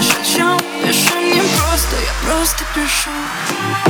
знаешь о чем Пишу не просто, я просто пишу.